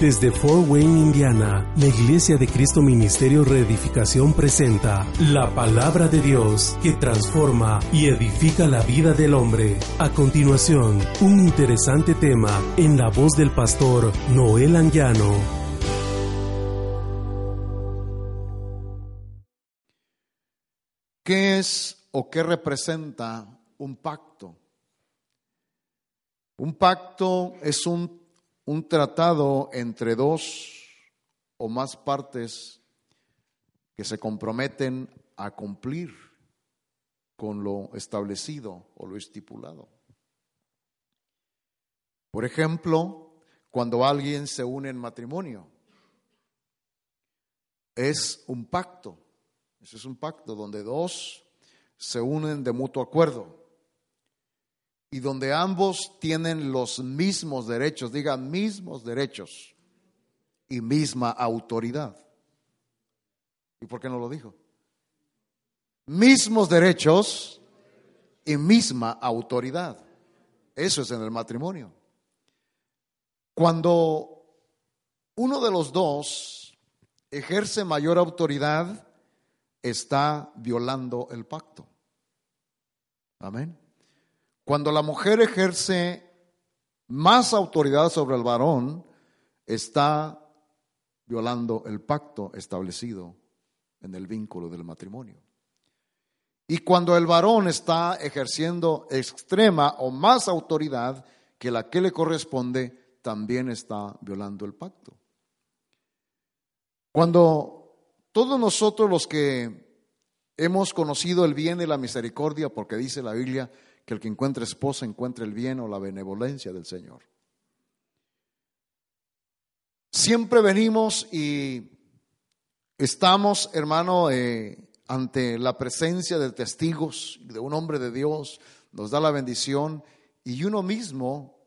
Desde Fort Wayne, Indiana, la Iglesia de Cristo Ministerio Reedificación presenta la palabra de Dios que transforma y edifica la vida del hombre. A continuación, un interesante tema en la voz del pastor Noel Anguiano. ¿Qué es o qué representa un pacto? Un pacto es un un tratado entre dos o más partes que se comprometen a cumplir con lo establecido o lo estipulado. Por ejemplo, cuando alguien se une en matrimonio, es un pacto. Ese es un pacto donde dos se unen de mutuo acuerdo y donde ambos tienen los mismos derechos, diga mismos derechos y misma autoridad. ¿Y por qué no lo dijo? Mismos derechos y misma autoridad. Eso es en el matrimonio. Cuando uno de los dos ejerce mayor autoridad, está violando el pacto. Amén. Cuando la mujer ejerce más autoridad sobre el varón, está violando el pacto establecido en el vínculo del matrimonio. Y cuando el varón está ejerciendo extrema o más autoridad que la que le corresponde, también está violando el pacto. Cuando todos nosotros los que hemos conocido el bien y la misericordia, porque dice la Biblia que el que encuentre esposa encuentre el bien o la benevolencia del Señor. Siempre venimos y estamos, hermano, eh, ante la presencia de testigos, de un hombre de Dios, nos da la bendición y uno mismo,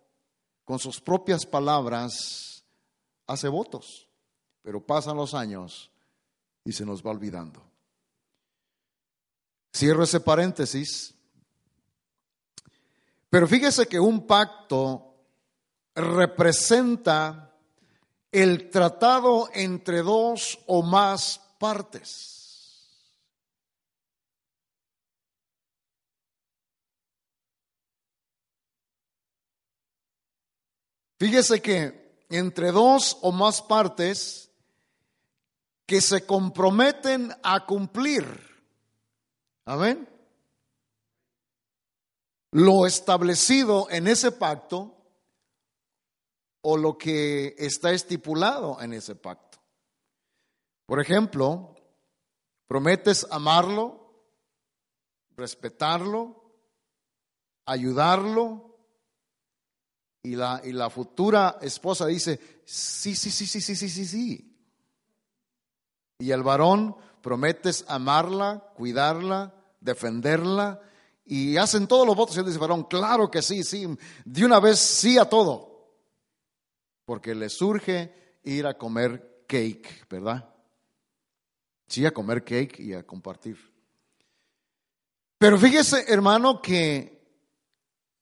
con sus propias palabras, hace votos, pero pasan los años y se nos va olvidando. Cierro ese paréntesis pero fíjese que un pacto representa el tratado entre dos o más partes. Fíjese que entre dos o más partes que se comprometen a cumplir. Amén lo establecido en ese pacto o lo que está estipulado en ese pacto. Por ejemplo, prometes amarlo, respetarlo, ayudarlo, y la, y la futura esposa dice, sí, sí, sí, sí, sí, sí, sí, sí. Y el varón prometes amarla, cuidarla, defenderla, y hacen todos los votos y él dice, varón, claro que sí, sí, de una vez sí a todo. Porque le surge ir a comer cake, ¿verdad? Sí, a comer cake y a compartir. Pero fíjese, hermano, que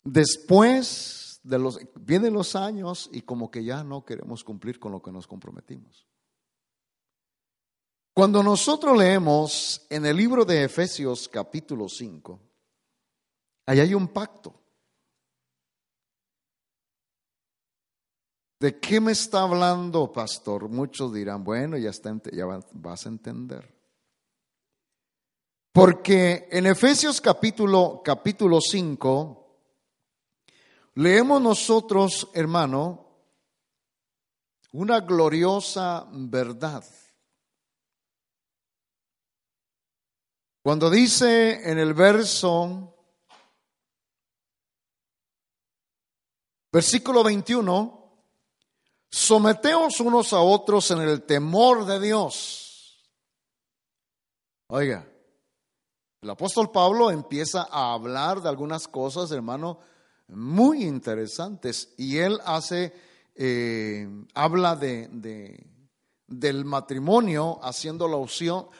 después de los, vienen los años y como que ya no queremos cumplir con lo que nos comprometimos. Cuando nosotros leemos en el libro de Efesios capítulo 5, Ahí hay un pacto. ¿De qué me está hablando, pastor? Muchos dirán, bueno, ya, está, ya vas a entender. Porque en Efesios capítulo, capítulo 5, leemos nosotros, hermano, una gloriosa verdad. Cuando dice en el verso Versículo 21, someteos unos a otros en el temor de Dios. Oiga, el apóstol Pablo empieza a hablar de algunas cosas, hermano, muy interesantes. Y él hace, eh, habla de, del matrimonio, haciendo la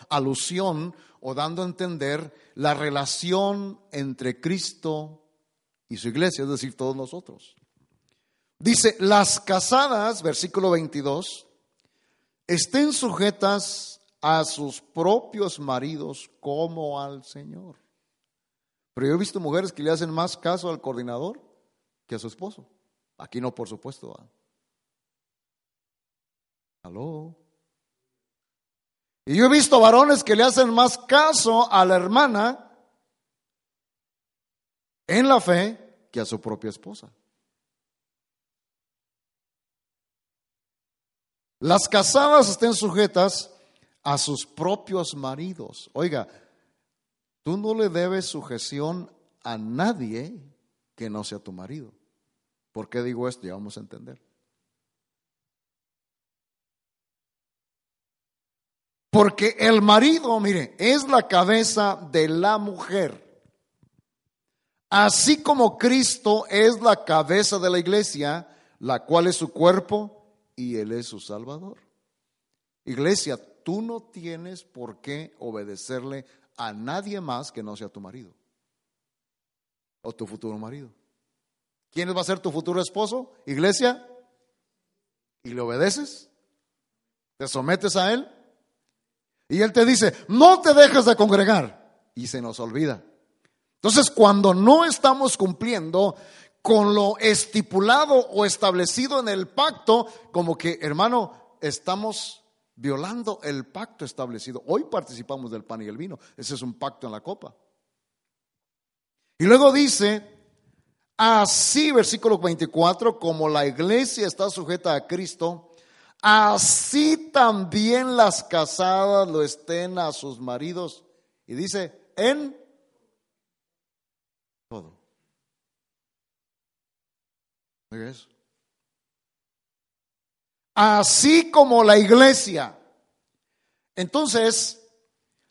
alusión o dando a entender la relación entre Cristo y su iglesia, es decir, todos nosotros. Dice, las casadas, versículo 22, estén sujetas a sus propios maridos como al Señor. Pero yo he visto mujeres que le hacen más caso al coordinador que a su esposo. Aquí no, por supuesto. Aló. Y yo he visto varones que le hacen más caso a la hermana en la fe que a su propia esposa. Las casadas estén sujetas a sus propios maridos. Oiga, tú no le debes sujeción a nadie que no sea tu marido. ¿Por qué digo esto? Ya vamos a entender. Porque el marido, mire, es la cabeza de la mujer. Así como Cristo es la cabeza de la iglesia, la cual es su cuerpo y Él es su Salvador. Iglesia, tú no tienes por qué obedecerle a nadie más que no sea tu marido o tu futuro marido. ¿Quién va a ser tu futuro esposo? Iglesia. ¿Y le obedeces? ¿Te sometes a Él? Y Él te dice, no te dejes de congregar. Y se nos olvida. Entonces, cuando no estamos cumpliendo con lo estipulado o establecido en el pacto, como que, hermano, estamos violando el pacto establecido. Hoy participamos del pan y el vino. Ese es un pacto en la copa. Y luego dice, así, versículo 24, como la iglesia está sujeta a Cristo, así también las casadas lo estén a sus maridos. Y dice, en todo. Así como la iglesia. Entonces,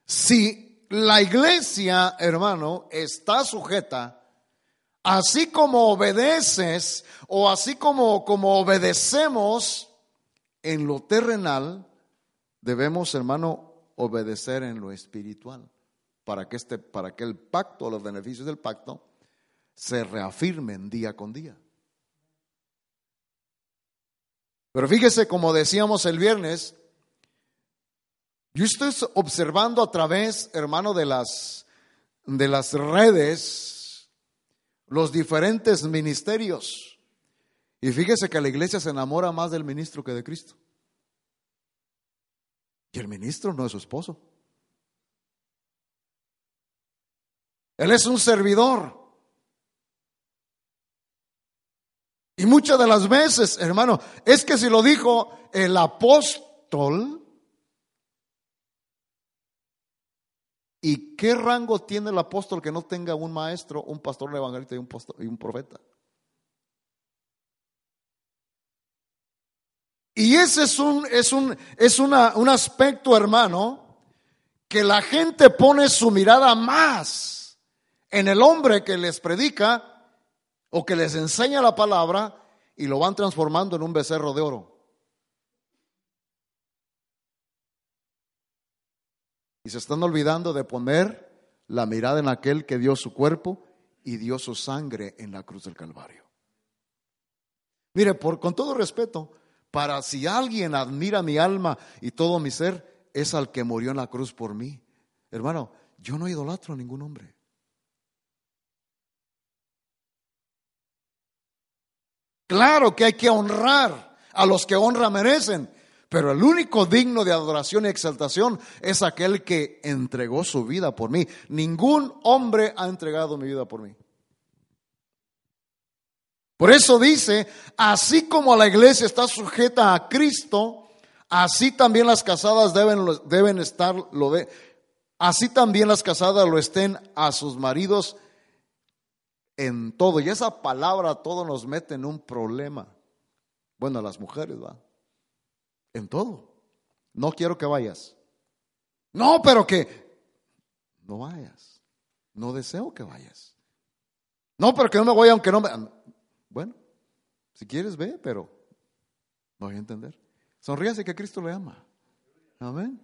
si la iglesia, hermano, está sujeta, así como obedeces o así como, como obedecemos en lo terrenal, debemos, hermano, obedecer en lo espiritual para que, este, para que el pacto, los beneficios del pacto, se reafirmen día con día. Pero fíjese, como decíamos el viernes, yo estoy observando a través, hermano, de las, de las redes, los diferentes ministerios. Y fíjese que la iglesia se enamora más del ministro que de Cristo. Y el ministro no es su esposo. Él es un servidor. Y muchas de las veces, hermano, es que si lo dijo el apóstol, ¿y qué rango tiene el apóstol que no tenga un maestro, un pastor, un evangelista y un, y un profeta? Y ese es un, es un, es una, un aspecto, hermano, que la gente pone su mirada más en el hombre que les predica o que les enseña la palabra y lo van transformando en un becerro de oro. Y se están olvidando de poner la mirada en aquel que dio su cuerpo y dio su sangre en la cruz del Calvario. Mire, por, con todo respeto, para si alguien admira mi alma y todo mi ser, es al que murió en la cruz por mí. Hermano, yo no idolatro a ningún hombre. Claro que hay que honrar a los que honra merecen, pero el único digno de adoración y exaltación es aquel que entregó su vida por mí. Ningún hombre ha entregado mi vida por mí. Por eso dice, así como la iglesia está sujeta a Cristo, así también las casadas deben, deben estar, lo de, así también las casadas lo estén a sus maridos en todo. Y esa palabra todo nos mete en un problema. Bueno, las mujeres, va. En todo. No quiero que vayas. No, pero que no vayas. No deseo que vayas. No, pero que no me voy aunque no me... Bueno, si quieres ve, pero no voy a entender. Sonríase que Cristo le ama. Amén.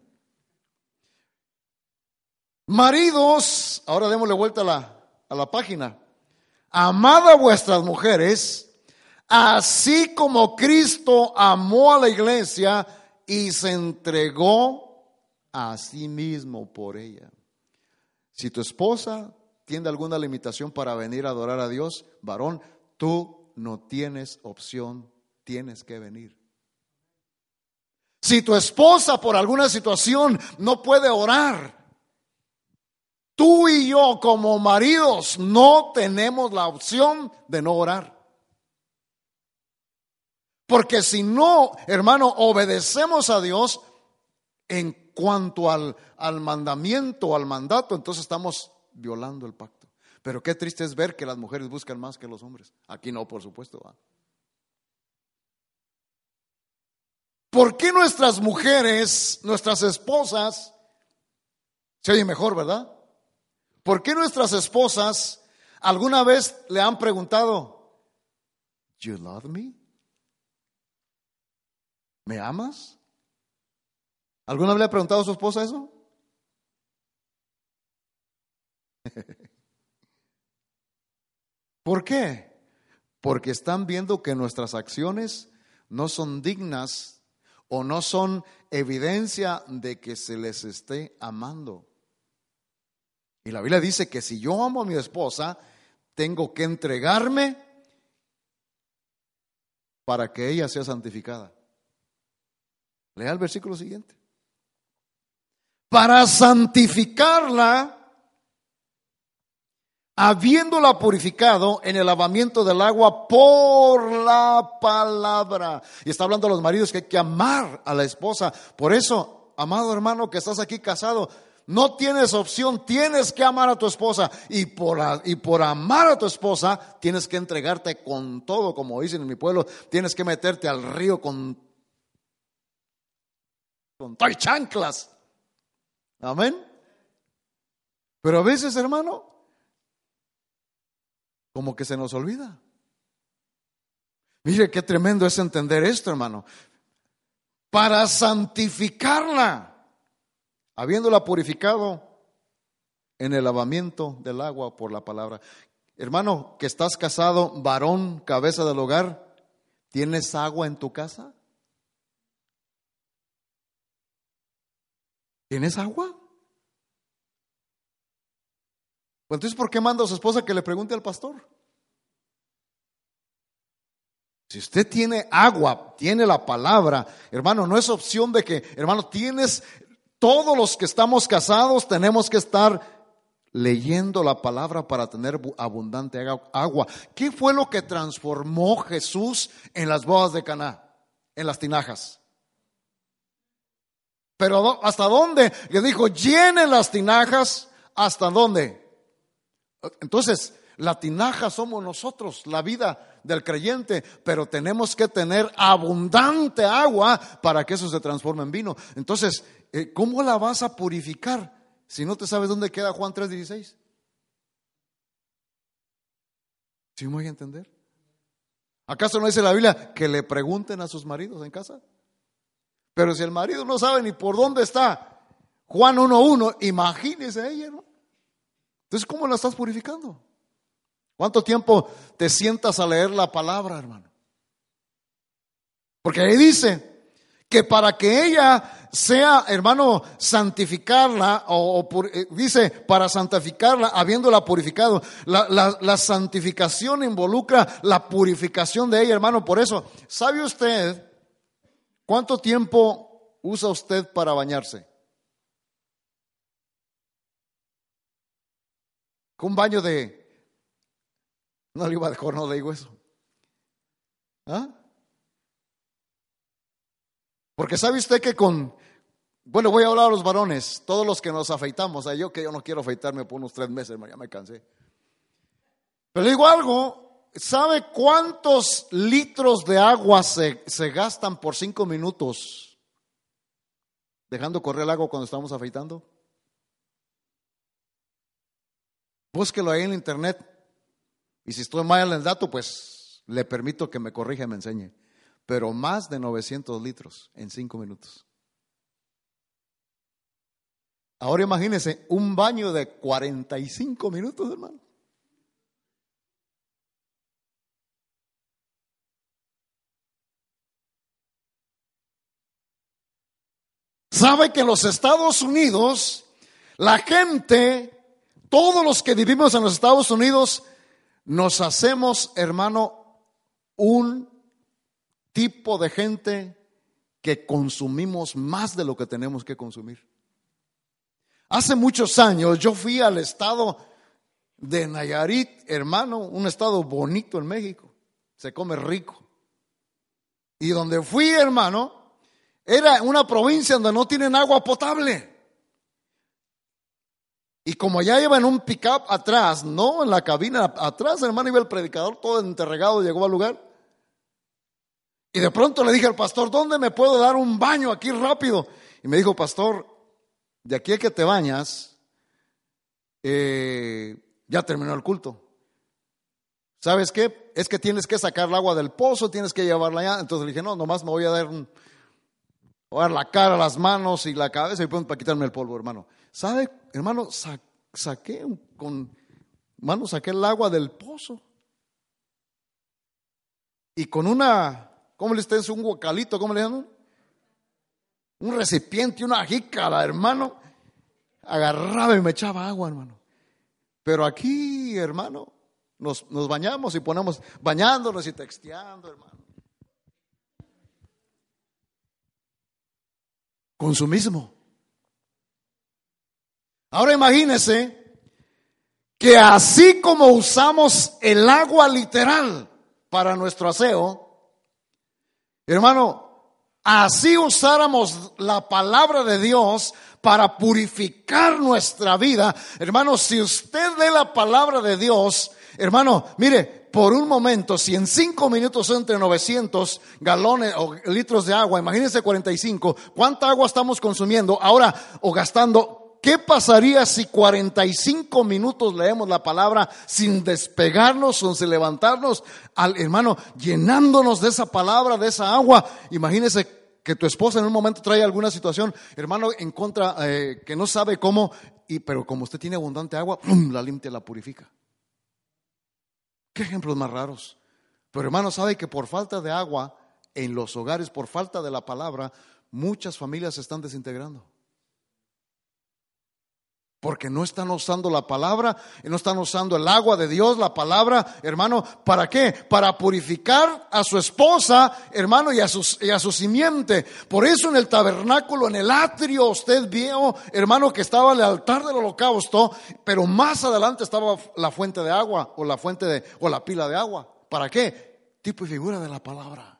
Maridos, ahora démosle vuelta a la, a la página. Amad a vuestras mujeres, Así como Cristo amó a la iglesia y se entregó a sí mismo por ella. Si tu esposa tiene alguna limitación para venir a adorar a Dios, varón, tú no tienes opción, tienes que venir. Si tu esposa por alguna situación no puede orar, tú y yo como maridos no tenemos la opción de no orar. Porque si no, hermano, obedecemos a Dios en cuanto al, al mandamiento, al mandato, entonces estamos violando el pacto. Pero qué triste es ver que las mujeres buscan más que los hombres. Aquí no, por supuesto. ¿Por qué nuestras mujeres, nuestras esposas, se oye mejor, verdad? ¿Por qué nuestras esposas alguna vez le han preguntado, ¿You love me? ¿Me amas? ¿Alguna vez le ha preguntado a su esposa eso? ¿Por qué? Porque están viendo que nuestras acciones no son dignas o no son evidencia de que se les esté amando. Y la Biblia dice que si yo amo a mi esposa, tengo que entregarme para que ella sea santificada. Lea el versículo siguiente. Para santificarla habiéndola purificado en el lavamiento del agua por la palabra. Y está hablando a los maridos que hay que amar a la esposa. Por eso, amado hermano que estás aquí casado, no tienes opción, tienes que amar a tu esposa. Y por, y por amar a tu esposa, tienes que entregarte con todo, como dicen en mi pueblo, tienes que meterte al río con, con chanclas. Amén. Pero a veces, hermano, como que se nos olvida. Mire qué tremendo es entender esto, hermano. Para santificarla, habiéndola purificado en el lavamiento del agua por la palabra. Hermano, que estás casado, varón, cabeza del hogar, ¿tienes agua en tu casa? ¿Tienes agua? Pues entonces, ¿por qué manda a su esposa que le pregunte al pastor? Si usted tiene agua, tiene la palabra, hermano, no es opción de que, hermano, tienes, todos los que estamos casados tenemos que estar leyendo la palabra para tener abundante agua. ¿Qué fue lo que transformó Jesús en las bodas de Caná? En las tinajas. Pero ¿hasta dónde? Le dijo, llenen las tinajas. ¿Hasta dónde? Entonces, la tinaja somos nosotros, la vida del creyente, pero tenemos que tener abundante agua para que eso se transforme en vino. Entonces, ¿cómo la vas a purificar si no te sabes dónde queda Juan 3:16? ¿Sí me voy a entender? ¿Acaso no dice la Biblia que le pregunten a sus maridos en casa? Pero si el marido no sabe ni por dónde está Juan 1.1, imagínese ella, ¿no? Entonces, ¿cómo la estás purificando? ¿Cuánto tiempo te sientas a leer la palabra, hermano? Porque ahí dice que para que ella sea, hermano, santificarla, o, eh, dice, para santificarla, habiéndola purificado, la, santificación involucra la purificación de ella, hermano. Por eso, ¿sabe usted cuánto tiempo usa usted para bañarse? un baño de... No le iba a no le digo eso. ¿Ah? Porque sabe usted que con... Bueno, voy a hablar a los varones, todos los que nos afeitamos. yo que yo no quiero afeitarme por unos tres meses, ya me cansé. Pero digo algo, ¿sabe cuántos litros de agua se, se gastan por cinco minutos dejando correr el agua cuando estamos afeitando? Búsquelo ahí en internet. Y si estoy mal en el dato, pues le permito que me corrija y me enseñe pero más de 900 litros en cinco minutos. Ahora imagínense un baño de 45 minutos, hermano. ¿Sabe que en los Estados Unidos la gente, todos los que vivimos en los Estados Unidos, nos hacemos, hermano, un tipo de gente que consumimos más de lo que tenemos que consumir. Hace muchos años yo fui al estado de Nayarit, hermano, un estado bonito en México, se come rico. Y donde fui, hermano, era una provincia donde no tienen agua potable. Y como ya iba en un pickup atrás, no en la cabina, atrás, hermano, iba el predicador todo enterregado, llegó al lugar. Y de pronto le dije al pastor, ¿dónde me puedo dar un baño aquí rápido? Y me dijo, pastor, de aquí a que te bañas, eh, ya terminó el culto. ¿Sabes qué? Es que tienes que sacar el agua del pozo, tienes que llevarla allá. Entonces le dije, no, nomás me voy a dar, un, voy a dar la cara, las manos y la cabeza y para quitarme el polvo, hermano. ¿Sabe, hermano? saqué con, hermano, saqué el agua del pozo. Y con una ¿Cómo le está un guacalito? ¿Cómo le llaman? Un recipiente, una jícara, hermano. Agarraba y me echaba agua, hermano. Pero aquí, hermano, nos, nos bañamos y ponemos bañándonos y texteando, hermano. Consumismo. Ahora imagínese que así como usamos el agua literal para nuestro aseo, Hermano, así usáramos la palabra de Dios para purificar nuestra vida. Hermano, si usted lee la palabra de Dios, hermano, mire, por un momento, si en cinco minutos entre 900 galones o litros de agua, imagínense 45, ¿cuánta agua estamos consumiendo ahora o gastando ¿Qué pasaría si 45 minutos leemos la palabra sin despegarnos sin levantarnos, al hermano, llenándonos de esa palabra, de esa agua? Imagínese que tu esposa en un momento trae alguna situación, hermano, en contra, eh, que no sabe cómo, y, pero como usted tiene abundante agua, la limpia, la purifica. ¿Qué ejemplos más raros? Pero hermano, sabe que por falta de agua en los hogares, por falta de la palabra, muchas familias se están desintegrando. Porque no están usando la palabra, no están usando el agua de Dios, la palabra, hermano, ¿para qué? Para purificar a su esposa, hermano, y a, y a su simiente. Por eso en el tabernáculo, en el atrio, usted vio, hermano, que estaba el altar del holocausto, pero más adelante estaba la fuente de agua, o la fuente de, o la pila de agua. ¿Para qué? Tipo y figura de la palabra.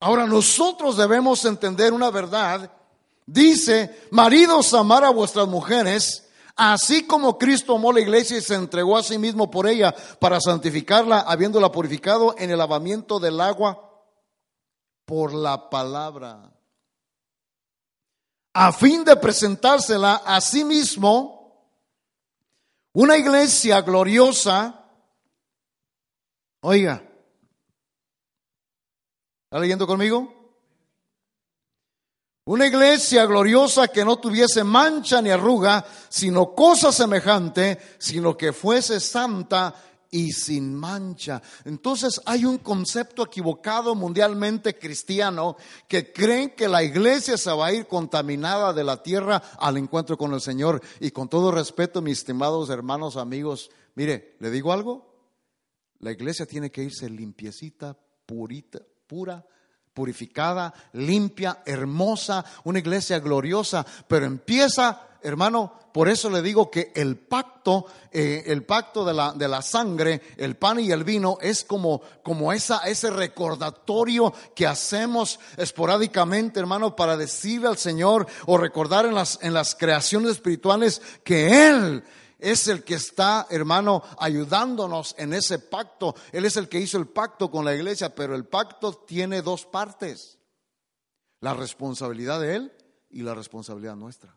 Ahora nosotros debemos entender una verdad Dice, maridos, amar a vuestras mujeres, así como Cristo amó la iglesia y se entregó a sí mismo por ella para santificarla, habiéndola purificado en el lavamiento del agua por la palabra, a fin de presentársela a sí mismo, una iglesia gloriosa. Oiga, ¿está leyendo conmigo? Una iglesia gloriosa que no tuviese mancha ni arruga, sino cosa semejante, sino que fuese santa y sin mancha. Entonces hay un concepto equivocado mundialmente cristiano que creen que la iglesia se va a ir contaminada de la tierra al encuentro con el Señor. Y con todo respeto, mis estimados hermanos, amigos, mire, ¿le digo algo? La iglesia tiene que irse limpiecita, purita, pura, purificada, limpia, hermosa, una iglesia gloriosa, pero empieza, hermano, por eso le digo que el pacto, eh, el pacto de la, de la sangre, el pan y el vino, es como, como esa, ese recordatorio que hacemos esporádicamente, hermano, para decirle al Señor o recordar en las, en las creaciones espirituales que Él es el que está, hermano, ayudándonos en ese pacto. Él es el que hizo el pacto con la iglesia, pero el pacto tiene dos partes. La responsabilidad de Él y la responsabilidad nuestra.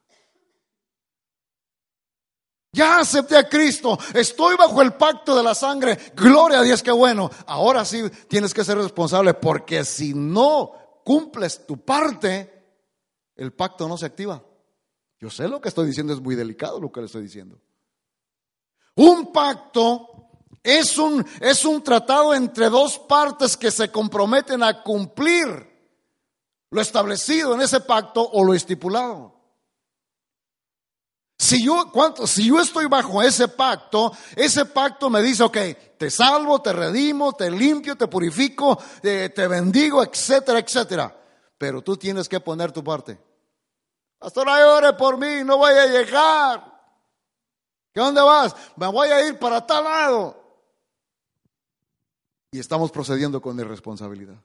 Ya acepté a Cristo, estoy bajo el pacto de la sangre, gloria a Dios, qué bueno. Ahora sí tienes que ser responsable porque si no cumples tu parte, el pacto no se activa. Yo sé lo que estoy diciendo, es muy delicado lo que le estoy diciendo. Un pacto es un, es un tratado entre dos partes que se comprometen a cumplir lo establecido en ese pacto o lo estipulado. Si yo, si yo estoy bajo ese pacto, ese pacto me dice, ok, te salvo, te redimo, te limpio, te purifico, te, te bendigo, etcétera, etcétera. Pero tú tienes que poner tu parte. Pastor, ay, ore por mí, no voy a llegar. ¿Qué dónde vas? Me voy a ir para tal lado. Y estamos procediendo con irresponsabilidad.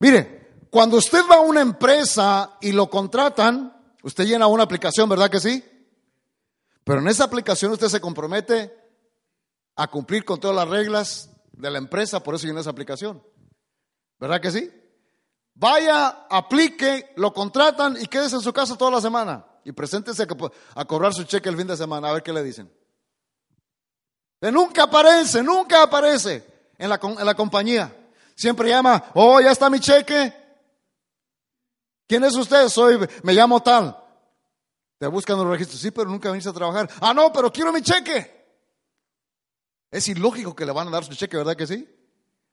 Mire, cuando usted va a una empresa y lo contratan, Usted llena una aplicación, ¿verdad que sí? Pero en esa aplicación usted se compromete a cumplir con todas las reglas de la empresa, por eso llena esa aplicación. ¿Verdad que sí? Vaya, aplique, lo contratan y quédese en su casa toda la semana. Y preséntese a cobrar su cheque el fin de semana, a ver qué le dicen. De nunca aparece, nunca aparece en la, en la compañía. Siempre llama, oh, ya está mi cheque, ¿Quién es usted? Soy, me llamo tal. Te buscan los registros. Sí, pero nunca viniste a trabajar. Ah, no, pero quiero mi cheque. Es ilógico que le van a dar su cheque, ¿verdad que sí?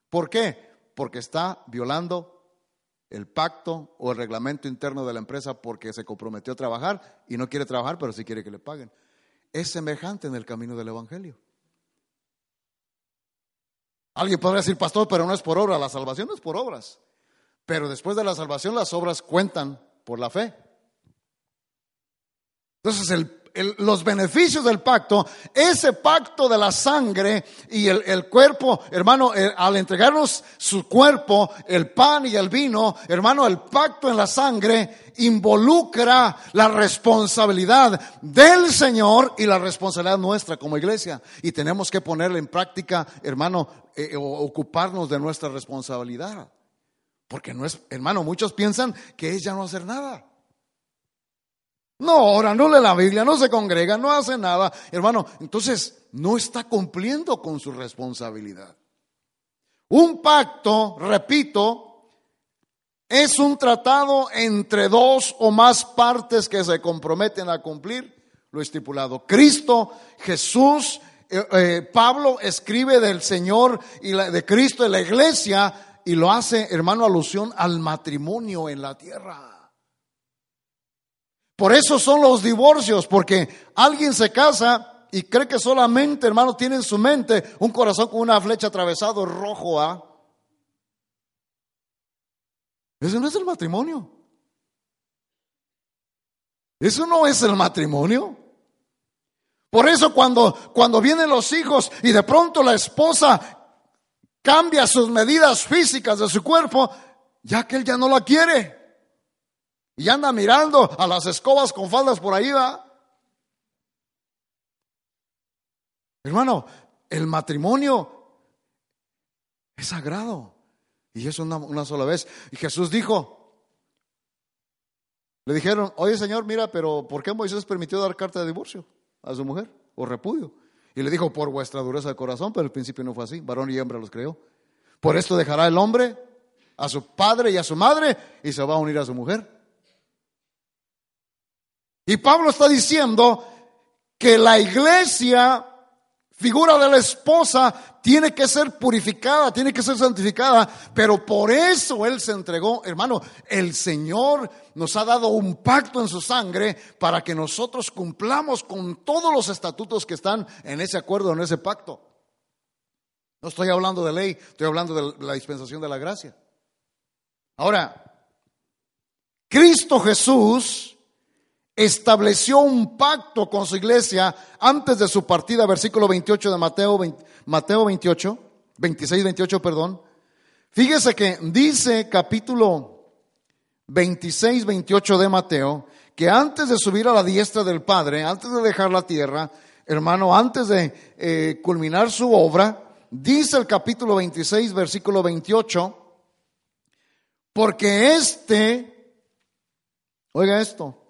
¿Por qué? Porque está violando el pacto o el reglamento interno de la empresa porque se comprometió a trabajar y no quiere trabajar, pero sí quiere que le paguen. Es semejante en el camino del Evangelio. Alguien podría decir, pastor, pero no es por obra, la salvación no es por obras. Pero después de la salvación las obras cuentan por la fe. Entonces los beneficios del pacto, ese pacto de la sangre y el, cuerpo, hermano, eh, al entregarnos su cuerpo, el pan y el vino, hermano, el pacto en la sangre involucra la responsabilidad del Señor y la responsabilidad nuestra como iglesia. Y tenemos que ponerla en práctica, hermano, eh, ocuparnos de nuestra responsabilidad. Porque no es, hermano, muchos piensan que es ya no hacer nada. No ora, no lee la Biblia, no se congrega, no hace nada. Hermano, entonces no está cumpliendo con su responsabilidad. Un pacto, repito, es un tratado entre dos o más partes que se comprometen a cumplir lo estipulado. Cristo, Jesús, eh, eh, Pablo escribe del Señor y de Cristo de la iglesia y lo hace, hermano, alusión al matrimonio en la tierra. Por eso son los divorcios, porque alguien se casa y cree que solamente, hermano, tiene en su mente un corazón con una flecha atravesado rojo. ¿ah? Eso no es el matrimonio. Eso no es el matrimonio. Por eso cuando, cuando vienen los hijos y de pronto la esposa cambia sus medidas físicas de su cuerpo, ya que él ya no la quiere. Y anda mirando a las escobas con faldas por ahí, va. Hermano, el matrimonio es sagrado. Y es una, una sola vez. Y Jesús dijo, le dijeron, oye Señor, mira, pero ¿por qué Moisés permitió dar carta de divorcio a su mujer o repudio? Y le dijo, por vuestra dureza de corazón, pero al principio no fue así. Varón y hembra los creó. Por esto dejará el hombre a su padre y a su madre y se va a unir a su mujer. Y Pablo está diciendo que la iglesia, figura de la esposa, tiene que ser purificada, tiene que ser santificada, pero por eso Él se entregó, hermano, el Señor nos ha dado un pacto en su sangre para que nosotros cumplamos con todos los estatutos que están en ese acuerdo, en ese pacto. No estoy hablando de ley, estoy hablando de la dispensación de la gracia. Ahora, Cristo Jesús estableció un pacto con su iglesia antes de su partida, versículo 28 de Mateo, Mateo 28, 26, 28, perdón. Fíjese que dice capítulo 26, 28 de Mateo, que antes de subir a la diestra del Padre, antes de dejar la tierra, hermano, antes de eh, culminar su obra, dice el capítulo 26, versículo 28, porque este, oiga esto,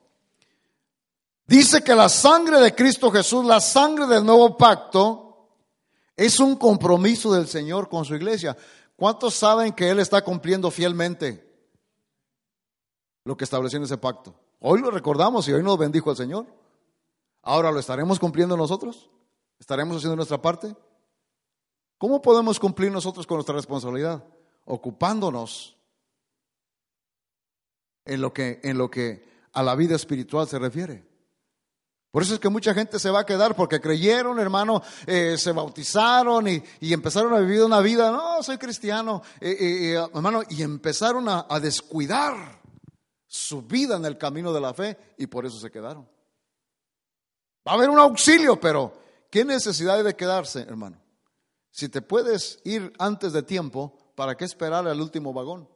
dice que la sangre de Cristo Jesús, la sangre del nuevo pacto, es un compromiso del Señor con su iglesia. ¿Cuántos saben que Él está cumpliendo fielmente lo que estableció en ese pacto? Hoy lo recordamos y hoy nos bendijo el Señor. Ahora lo estaremos cumpliendo nosotros. ¿Estaremos haciendo nuestra parte? ¿Cómo podemos cumplir nosotros con nuestra responsabilidad? Ocupándonos en lo que, en lo que a la vida espiritual se refiere. Por eso es que mucha gente se va a quedar porque creyeron, hermano, eh, se bautizaron y, empezaron a vivir una vida, no, soy cristiano, eh, eh, hermano, y empezaron a, descuidar su vida en el camino de la fe y por eso se quedaron. Va a haber un auxilio, pero ¿qué necesidad hay de quedarse, hermano? Si te puedes ir antes de tiempo, ¿para qué esperar al último vagón?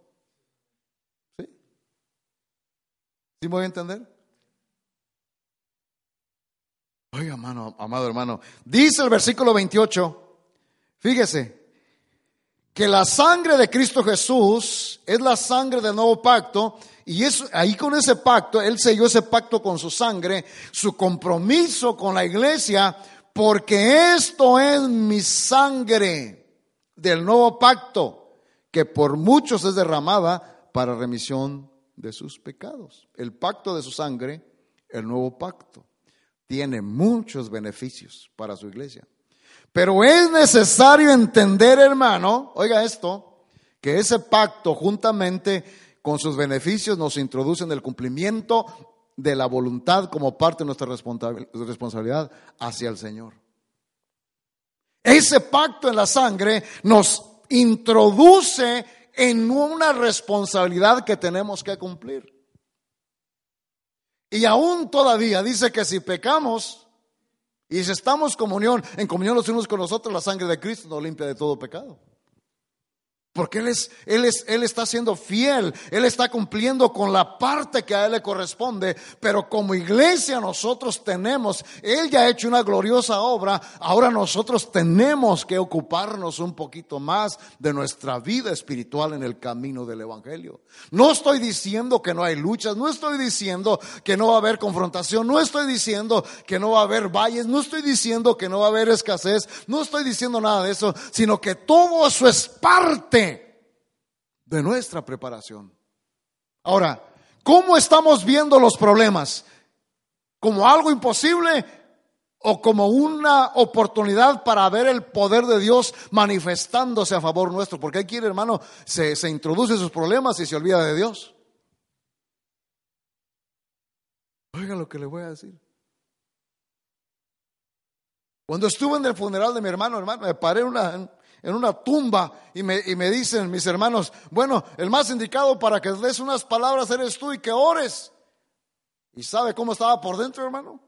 ¿Sí? ¿Sí me voy a entender? Oiga, hermano, amado hermano, dice el versículo 28, fíjese, que la sangre de Cristo Jesús es la sangre del nuevo pacto y es, ahí con ese pacto, Él selló ese pacto con su sangre, su compromiso con la iglesia, porque esto es mi sangre del nuevo pacto, que por muchos es derramada para remisión de sus pecados. El pacto de su sangre, el nuevo pacto, tiene muchos beneficios para su iglesia. Pero es necesario entender, hermano, oiga esto, que ese pacto juntamente con sus beneficios nos introduce en el cumplimiento de la voluntad como parte de nuestra responsabilidad hacia el Señor. Ese pacto en la sangre nos introduce en una responsabilidad que tenemos que cumplir. Y aún todavía dice que si pecamos y si estamos comunión, en comunión los unos con nosotros, la sangre de Cristo nos limpia de todo pecado. Porque él, es, él, es, él está siendo fiel, Él está cumpliendo con la parte que a Él le corresponde, pero como iglesia nosotros tenemos, Él ya ha hecho una gloriosa obra, ahora nosotros tenemos que ocuparnos un poquito más de nuestra vida espiritual en el camino del Evangelio. No estoy diciendo que no hay luchas, no estoy diciendo que no va a haber confrontación, no estoy diciendo que no va a haber valles, no estoy diciendo que no va a haber escasez, no estoy diciendo nada de eso, sino que todo eso es parte de nuestra preparación. Ahora, ¿cómo estamos viendo los problemas? ¿Como algo imposible o como una oportunidad para ver el poder de Dios manifestándose a favor nuestro? Porque aquí, hermano, se, se introduce sus problemas y se olvida de Dios. Oiga lo que le voy a decir. Cuando estuve en el funeral de mi hermano, hermano, me paré una, en una tumba y me, y me dicen mis hermanos, bueno, el más indicado para que des unas palabras eres tú y que ores. ¿Y sabe cómo estaba por dentro, hermano?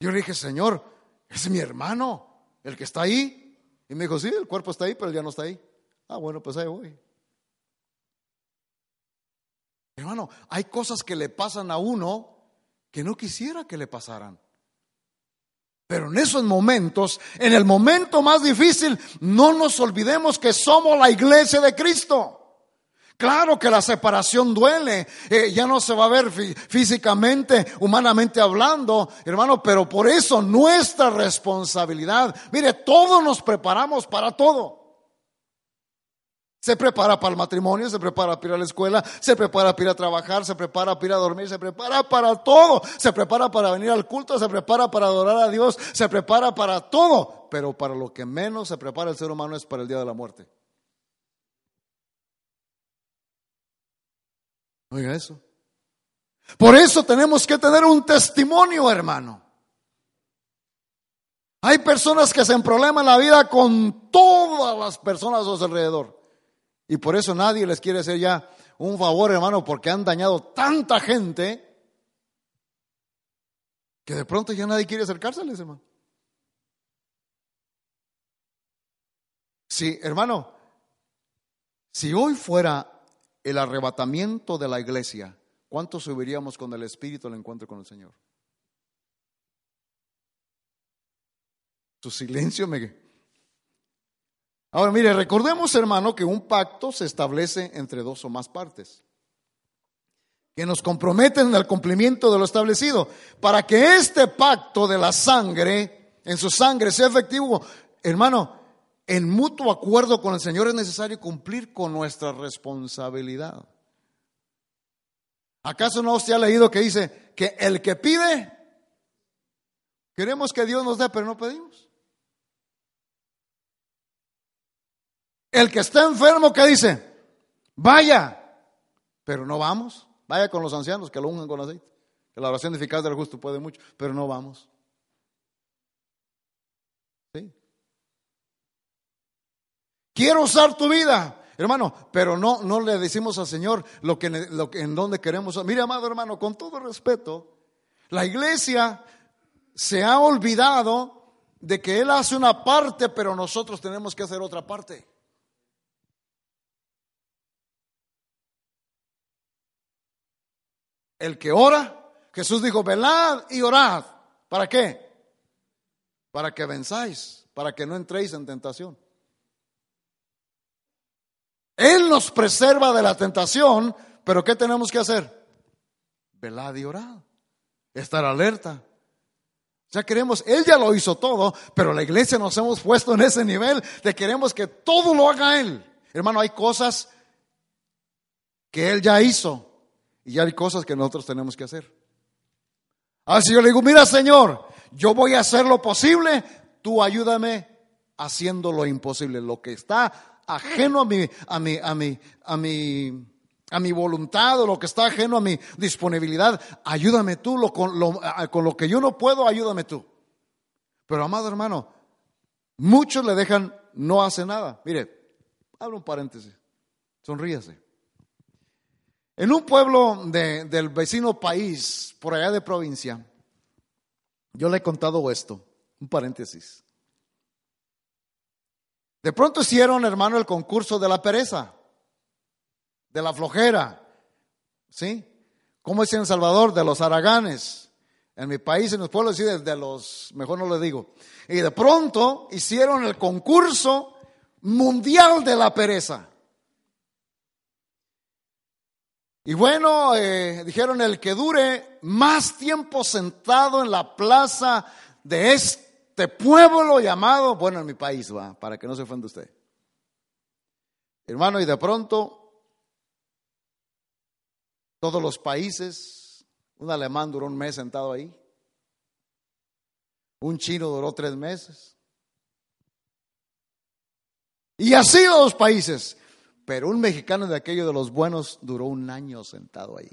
Yo le dije, Señor, es mi hermano, el que está ahí. Y me dijo, sí, el cuerpo está ahí, pero ya no está ahí. Ah, bueno, pues ahí voy. Hermano, hay cosas que le pasan a uno que no quisiera que le pasaran. Pero en esos momentos, en el momento más difícil, no nos olvidemos que somos la iglesia de Cristo. Claro que la separación duele, eh, ya no se va a ver físicamente, humanamente hablando, hermano, pero por eso nuestra responsabilidad, mire, todos nos preparamos para todo. Se prepara para el matrimonio, se prepara para ir a la escuela, se prepara para ir a trabajar, se prepara para ir a dormir, se prepara para todo. Se prepara para venir al culto, se prepara para adorar a Dios, se prepara para todo. Pero para lo que menos se prepara el ser humano es para el día de la muerte. Oiga eso. Por eso tenemos que tener un testimonio, hermano. Hay personas que se problemas en la vida con todas las personas a su alrededor. Y por eso nadie les quiere hacer ya un favor, hermano, porque han dañado tanta gente que de pronto ya nadie quiere acercárseles, hermano. Sí, hermano, si hoy fuera el arrebatamiento de la iglesia, ¿cuánto subiríamos con el Espíritu al encuentro con el Señor? Su silencio me, Ahora, mire, recordemos, hermano, que un pacto se establece entre dos o más partes, que nos comprometen en el cumplimiento de lo establecido. Para que este pacto de la sangre, en su sangre, sea efectivo, hermano, en mutuo acuerdo con el Señor es necesario cumplir con nuestra responsabilidad. ¿Acaso no usted ha leído que dice que el que pide, queremos que Dios nos dé, pero no pedimos? El que está enfermo, ¿qué dice? Vaya, pero no vamos. Vaya con los ancianos que lo unjan con aceite. Que la oración eficaz del justo puede mucho, pero no vamos. ¿Sí? Quiero usar tu vida. Hermano, pero no, no le decimos al Señor lo que, lo que, en donde queremos. Mire, amado hermano, con todo respeto, la iglesia se ha olvidado de que Él hace una parte, pero nosotros tenemos que hacer otra parte. El que ora, Jesús dijo, velad y orad. ¿Para qué? Para que venzáis, para que no entréis en tentación. Él nos preserva de la tentación, pero ¿qué tenemos que hacer? Velad y orad, estar alerta. Ya queremos, Él ya lo hizo todo, pero la iglesia nos hemos puesto en ese nivel de queremos que todo lo haga Él. Hermano, hay cosas que Él ya hizo y ya hay cosas que nosotros tenemos que hacer. Así yo le digo, mira Señor, yo voy a hacer lo posible, tú ayúdame haciendo lo imposible, lo que está ajeno a mi, a mi, a mi, a mi, a mi voluntad o lo que está ajeno a mi disponibilidad, ayúdame tú, lo, con, lo, con lo que yo no puedo, ayúdame tú. Pero amado hermano, muchos le dejan, no hace nada. Mire, hablo un paréntesis, sonríase. En un pueblo de, del vecino país, por allá de provincia, yo le he contado esto, un paréntesis. De pronto hicieron, hermano, el concurso de la pereza, de la flojera, ¿sí? ¿Cómo es en Salvador? De los araganes. En mi país, en los pueblos, sí, de los, mejor no le digo. Y de pronto hicieron el concurso mundial de la pereza. Y bueno, eh, dijeron el que dure más tiempo sentado en la plaza de este pueblo llamado, bueno, en mi país va, para que no se ofenda usted. Hermano, y de pronto, todos los países, un alemán duró un mes sentado ahí, un chino duró tres meses, y así los países, pero un mexicano de aquellos de los buenos duró un año sentado ahí.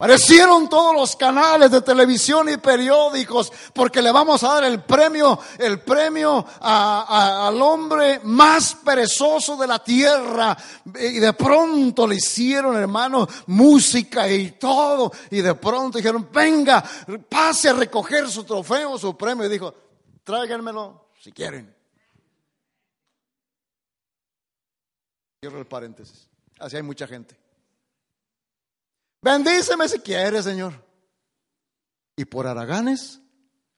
Aparecieron todos los canales de televisión y periódicos porque le vamos a dar el premio, el premio al hombre más perezoso de la tierra. Y de pronto le hicieron, hermano, música y todo. Y de pronto dijeron, venga, pase a recoger su trofeo, su premio. Y dijo, tráiganmelo si quieren. Cierro el paréntesis. Así hay mucha gente. Bendíceme si quieres, Señor. Y por haraganes,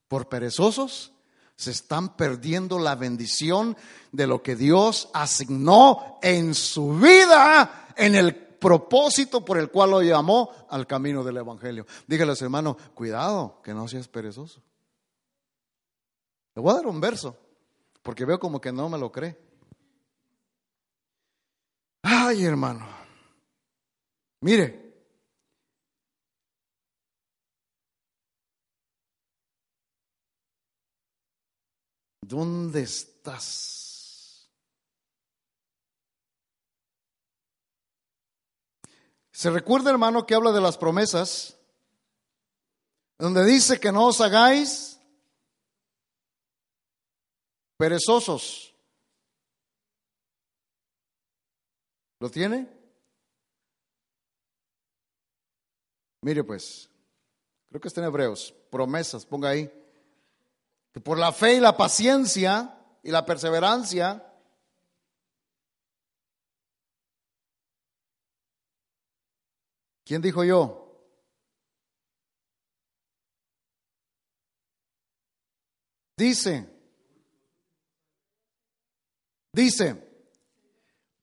por perezosos, se están perdiendo la bendición de lo que Dios asignó en su vida, en el propósito por el cual lo llamó al camino del Evangelio. Dígales, hermano, cuidado, que no seas perezoso. Le voy a dar un verso, porque veo como que no me lo cree. Ay, hermano. Mire, ¿Dónde estás? ¿Se recuerda, hermano, que habla de las promesas? Donde dice que no os hagáis perezosos. ¿Lo tiene? Mire pues, creo que está en Hebreos, promesas, ponga ahí que por la fe y la paciencia y la perseverancia, ¿quién dijo yo? Dice, dice,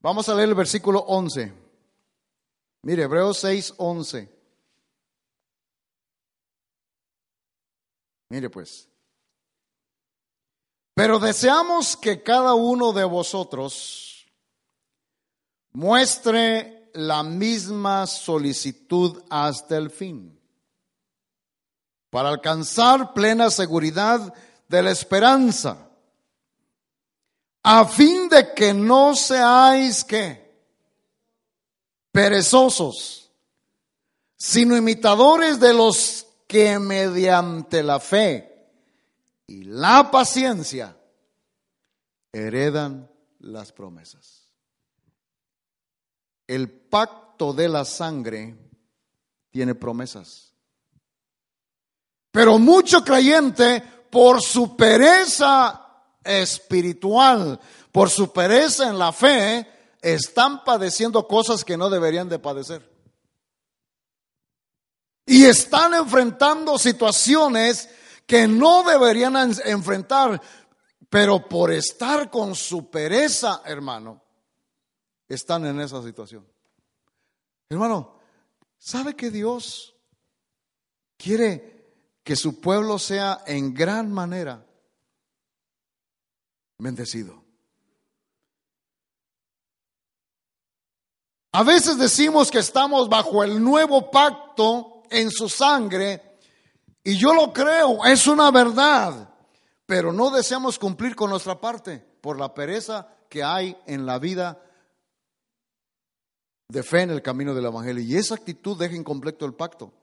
vamos a leer el versículo 11. Mire, Hebreos 6, 11. Mire pues. Pero deseamos que cada uno de vosotros muestre la misma solicitud hasta el fin, para alcanzar plena seguridad de la esperanza, a fin de que no seáis que perezosos, sino imitadores de los que mediante la fe y la paciencia heredan las promesas. El pacto de la sangre tiene promesas. Pero mucho creyente, por su pereza espiritual, por su pereza en la fe, están padeciendo cosas que no deberían de padecer. Y están enfrentando situaciones que no deberían enfrentar, pero por estar con su pereza, hermano, están en esa situación. Hermano, ¿sabe que Dios quiere que su pueblo sea en gran manera bendecido? A veces decimos que estamos bajo el nuevo pacto en su sangre y yo lo creo, es una verdad pero no deseamos cumplir con nuestra parte por la pereza que hay en la vida de fe en el camino del Evangelio. Y esa actitud deja incompleto el pacto.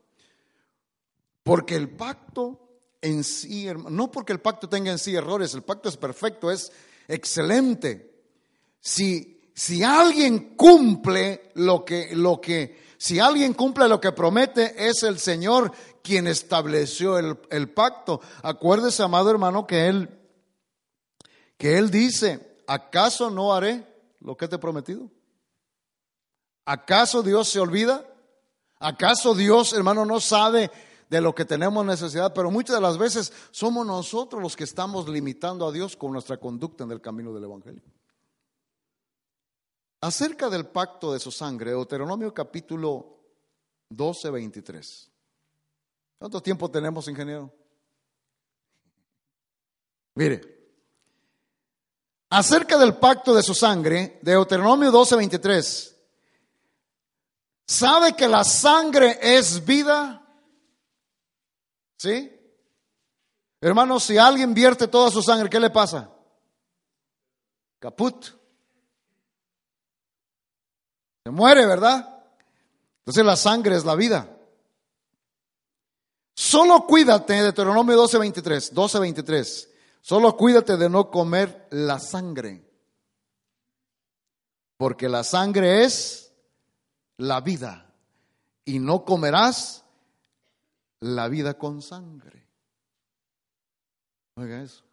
Porque el pacto en sí, no porque el pacto tenga en sí errores, el pacto es perfecto, es excelente. Si, si alguien cumple lo que, lo que, si alguien cumple lo que promete, es el Señor quien estableció el, pacto. Acuérdese, amado hermano, que él, que él dice, ¿acaso no haré lo que te he prometido? ¿Acaso Dios se olvida? ¿Acaso Dios, hermano, no sabe de lo que tenemos necesidad? Pero muchas de las veces somos nosotros los que estamos limitando a Dios con nuestra conducta en el camino del Evangelio. Acerca del pacto de su sangre, Deuteronomio capítulo 12, 23. ¿Cuánto tiempo tenemos, ingeniero? Mire, acerca del pacto de su sangre, de Deuteronomio 12:23, ¿sabe que la sangre es vida? ¿Sí? Hermanos, si alguien vierte toda su sangre, ¿qué le pasa? Caput. Se muere, ¿verdad? Entonces la sangre es la vida. Solo cuídate, Deuteronomio 12:23, 12:23, solo cuídate de no comer la sangre, porque la sangre es la vida, y no comerás la vida con sangre. Oiga eso.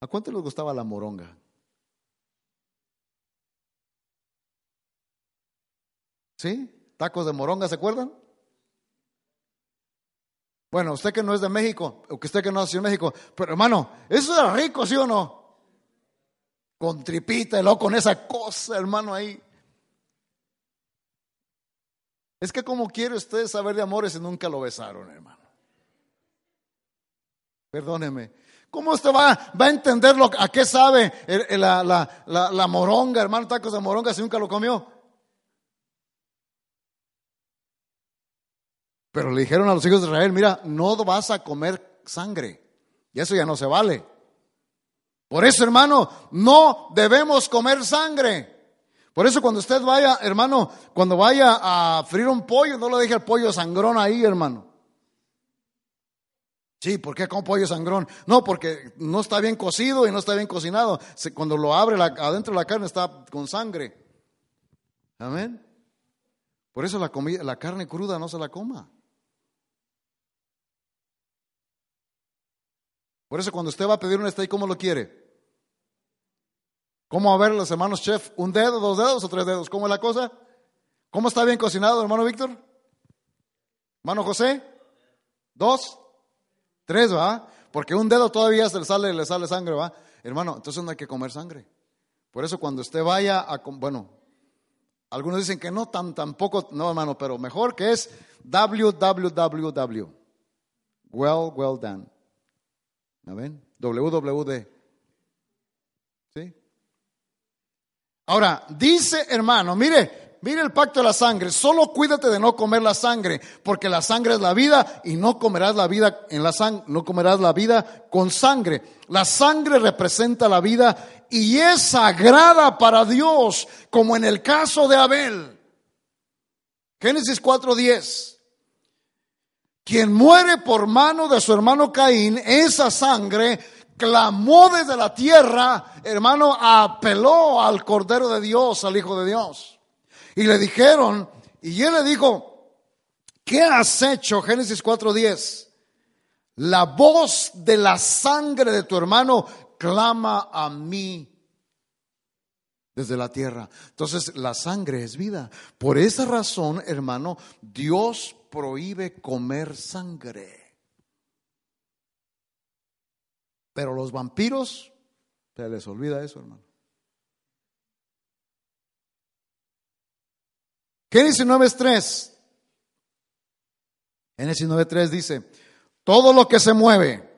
¿A cuánto les gustaba la moronga? ¿Sí? Tacos de moronga, ¿se acuerdan? Bueno, usted que no es de México, o que usted que no nació en México, pero hermano, eso era rico, ¿sí o no? Con tripita y con esa cosa, hermano, ahí. Es que como quiere usted saber de amores y nunca lo besaron, hermano. Perdóneme. ¿Cómo usted va, va a entender lo, a qué sabe la, la, la moronga, hermano, tacos de moronga si nunca lo comió? Pero le dijeron a los hijos de Israel, mira, no vas a comer sangre. Y eso ya no se vale. Por eso, hermano, no debemos comer sangre. Por eso cuando usted vaya, hermano, cuando vaya a freír un pollo, no lo deje el pollo sangrón ahí, hermano. Sí, ¿por qué como pollo sangrón? No, porque no está bien cocido y no está bien cocinado. Cuando lo abre, adentro de la carne está con sangre. Amén. Por eso la, comida, la carne cruda no se la coma. Por eso cuando usted va a pedir un steak, ¿cómo lo quiere? ¿Cómo a ver los hermanos chef? ¿Un dedo, dos dedos o tres dedos? ¿Cómo es la cosa? ¿Cómo está bien cocinado, hermano Víctor? ¿Hermano José? ¿Dos? ¿Tres, va? Porque un dedo todavía se le sale, le sale sangre, va. Hermano, entonces no hay que comer sangre. Por eso cuando usted vaya a, bueno, algunos dicen que no tan tampoco, no hermano, pero mejor que es www. Well, well done. Amén. WWD. ¿Sí? Ahora, dice hermano, mire, mire el pacto de la sangre, solo cuídate de no comer la sangre, porque la sangre es la vida y no comerás la vida en la sangre, no comerás la vida con sangre. La sangre representa la vida y es sagrada para Dios, como en el caso de Abel. Génesis 4:10. Quien muere por mano de su hermano Caín, esa sangre clamó desde la tierra, hermano, apeló al Cordero de Dios, al Hijo de Dios. Y le dijeron, y él le dijo, ¿qué has hecho? Génesis 4:10. La voz de la sangre de tu hermano clama a mí desde la tierra. Entonces la sangre es vida. Por esa razón, hermano, Dios prohíbe comer sangre. Pero los vampiros, se les olvida eso, hermano. Génesis 9.3. Génesis 9.3 dice, todo lo que se mueve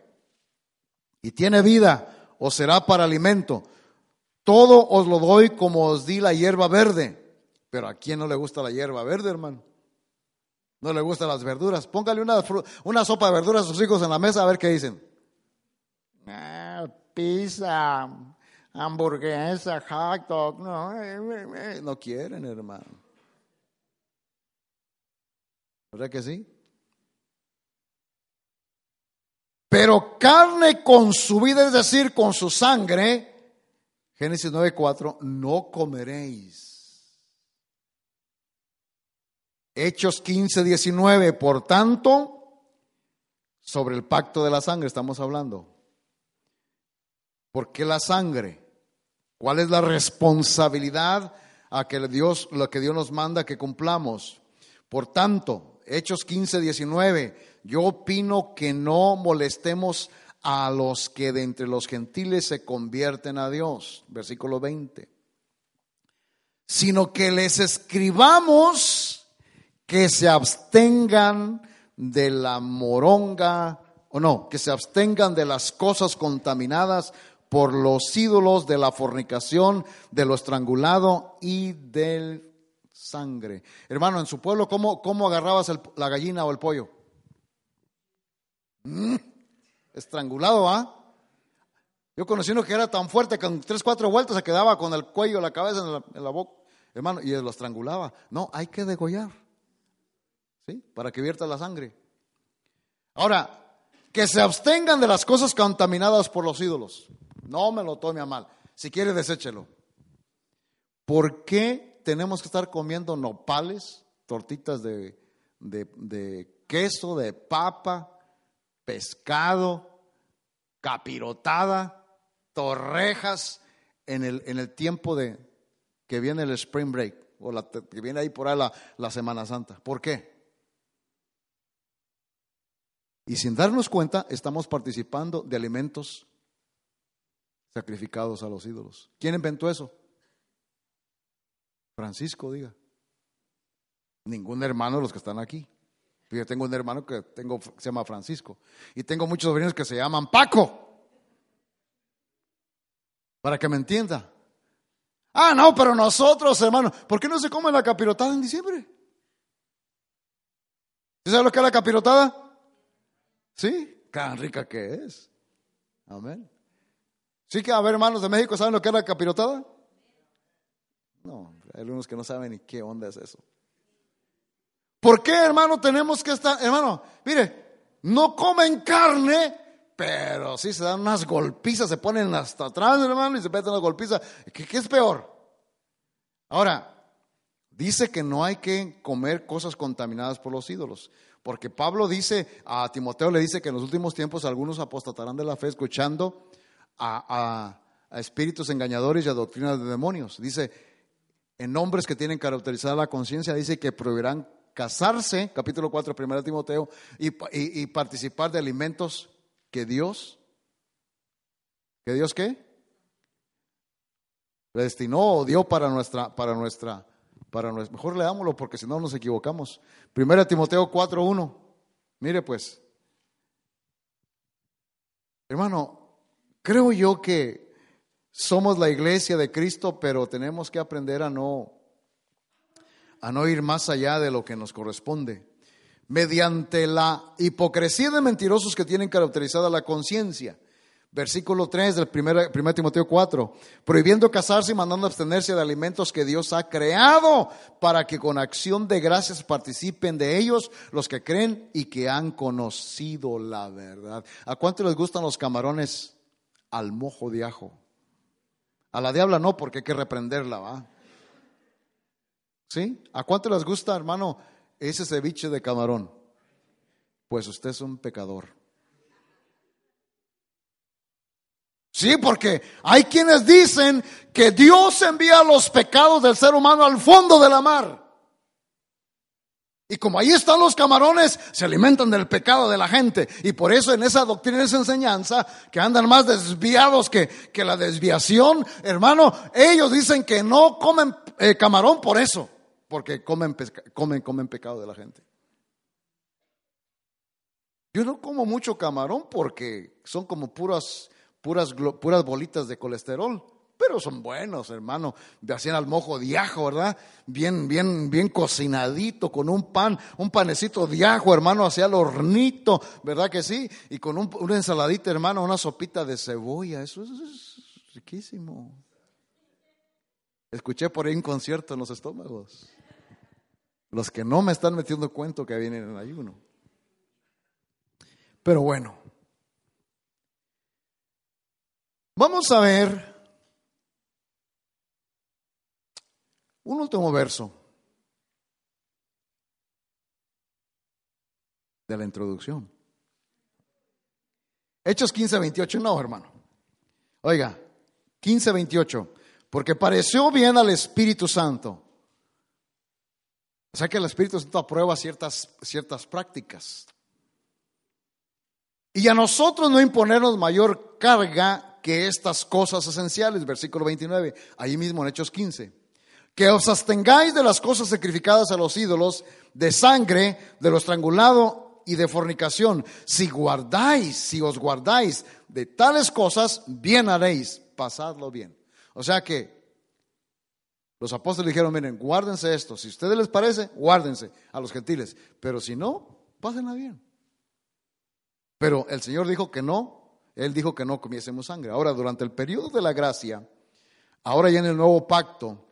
y tiene vida os será para alimento. Todo os lo doy como os di la hierba verde. Pero a quién no le gusta la hierba verde, hermano. No le gustan las verduras. Póngale una, una sopa de verduras a sus hijos en la mesa a ver qué dicen. Ah, pizza, hamburguesa, hot dog. No, eh, eh, eh, no quieren, hermano. ¿Verdad que sí? Pero carne con su vida, es decir, con su sangre, Génesis 9:4, no comeréis. Hechos 15, 19, por tanto, sobre el pacto de la sangre estamos hablando. ¿Por qué la sangre? ¿Cuál es la responsabilidad a que Dios, lo que Dios nos manda que cumplamos? Por tanto, Hechos 15, 19, yo opino que no molestemos a los que de entre los gentiles se convierten a Dios, versículo 20, sino que les escribamos que se abstengan de la moronga, o no, que se abstengan de las cosas contaminadas por los ídolos de la fornicación, de lo estrangulado y del sangre. Hermano, en su pueblo, ¿cómo, cómo agarrabas la gallina o el pollo? Mm, estrangulado, ¿ah? Yo conocí uno que era tan fuerte que en tres, cuatro vueltas se quedaba con el cuello, la cabeza en la, en la boca, hermano, y lo estrangulaba. No, hay que degollar, ¿sí? Para que vierta la sangre. Ahora, que se abstengan de las cosas contaminadas por los ídolos. No me lo tome a mal. Si quiere, deséchelo. ¿Por qué tenemos que estar comiendo nopales, tortitas de, de queso, de papa, pescado, capirotada, torrejas en el, en el tiempo de que viene el spring break o que viene ahí por ahí la, la Semana Santa. ¿Por qué? Y sin darnos cuenta, estamos participando de alimentos sacrificados a los ídolos. ¿Quién inventó eso? Francisco, diga. Ningún hermano de los que están aquí. Yo tengo un hermano que tengo, se llama Francisco. Y tengo muchos sobrinos que se llaman Paco. Para que me entienda. Ah, no, pero nosotros, hermano, ¿por qué no se come la capirotada en diciembre? ¿Sabes lo que es la capirotada? Sí, tan rica que es. Amén. Sí que, a ver, hermanos de México, ¿saben lo que es la capirotada? No, hay algunos que no saben ni qué onda es eso. ¿Por qué, hermano, tenemos que estar, hermano, mire, no comen carne, pero sí se dan unas golpizas, se ponen hasta atrás, hermano, y se meten unas golpizas. ¿Qué, ¿Qué es peor? Ahora, dice que no hay que comer cosas contaminadas por los ídolos. Porque Pablo dice, a Timoteo le dice que en los últimos tiempos algunos apostatarán de la fe escuchando a, espíritus engañadores y a doctrinas de demonios. Dice, en hombres que tienen caracterizada la conciencia, dice que prohibirán casarse, capítulo 4, 1 Timoteo, y, participar de alimentos que Dios, que Dios qué? Destinó o dio para nuestra, para nuestra, para nuestra, mejor leámoslo porque si no nos equivocamos. 1 Timoteo 4, 1. Mire pues, hermano, creo yo que somos la iglesia de Cristo, pero tenemos que aprender a no a no ir más allá de lo que nos corresponde, mediante la hipocresía de mentirosos que tienen caracterizada la conciencia. Versículo 3 del 1 Timoteo 4, prohibiendo casarse y mandando abstenerse de alimentos que Dios ha creado para que con acción de gracias participen de ellos los que creen y que han conocido la verdad. ¿A cuánto les gustan los camarones al mojo de ajo? A la diabla no, porque hay que reprenderla, ¿va? ¿Sí? ¿A cuánto les gusta, hermano, ese ceviche de camarón? Pues usted es un pecador. Sí, porque hay quienes dicen que Dios envía los pecados del ser humano al fondo de la mar. Y como ahí están los camarones, se alimentan del pecado de la gente. Y por eso en esa doctrina, en esa enseñanza, que andan más desviados que, que la desviación, hermano, ellos dicen que no comen eh, camarón por eso, porque comen, comen, comen pecado de la gente. Yo no como mucho camarón porque son como puras puras, puras bolitas de colesterol, pero son buenos, hermano. Hacían al mojo de ajo, ¿verdad? Bien, bien, bien cocinadito, con un pan, un panecito de ajo, hermano, hacia el hornito, ¿verdad que sí? Y con un, una ensaladita, hermano, una sopita de cebolla, eso es, es riquísimo. Escuché por ahí un concierto en los estómagos. Los que no me están metiendo cuento que vienen en ayuno. Pero bueno, Vamos a ver un último verso de la introducción. Hechos 15, 28, no, hermano. Oiga, 15, 28, porque pareció bien al Espíritu Santo. O sea que el Espíritu Santo aprueba ciertas, ciertas prácticas. Y a nosotros no imponernos mayor carga que estas cosas esenciales, versículo 29, ahí mismo en Hechos 15, que os abstengáis de las cosas sacrificadas a los ídolos, de sangre, de lo estrangulado y de fornicación. Si guardáis, si os guardáis de tales cosas, bien haréis, pasadlo bien. O sea que los apóstoles dijeron, miren, guárdense esto, si a ustedes les parece, guárdense a los gentiles, pero si no, pásenla bien. Pero el Señor dijo que no, él dijo que no comiésemos sangre. Ahora, durante el periodo de la gracia, ahora ya en el nuevo pacto,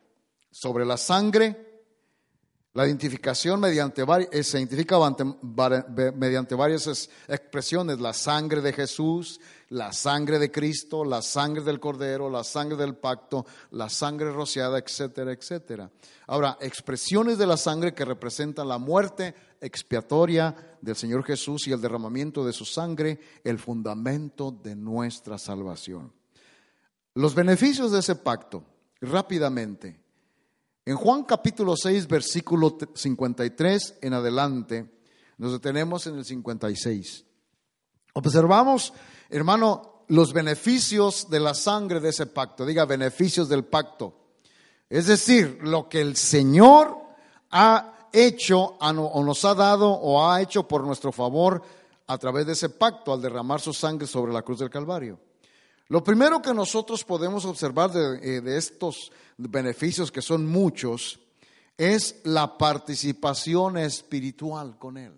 sobre la sangre, la identificación mediante eh, se identifica mediante varias expresiones, la sangre de Jesús, la sangre de Cristo, la sangre del Cordero, la sangre del pacto, la sangre rociada, etcétera, etcétera. Ahora, expresiones de la sangre que representan la muerte expiatoria del Señor Jesús y el derramamiento de su sangre, el fundamento de nuestra salvación. Los beneficios de ese pacto, rápidamente. En Juan capítulo 6, versículo 53 en adelante, nos detenemos en el 56. Observamos, hermano, los beneficios de la sangre de ese pacto. Diga, beneficios del pacto. Es decir, lo que el Señor ha hecho o nos ha dado o ha hecho por nuestro favor a través de ese pacto al derramar su sangre sobre la cruz del Calvario. Lo primero que nosotros podemos observar de, eh, estos beneficios, que son muchos, es la participación espiritual con Él.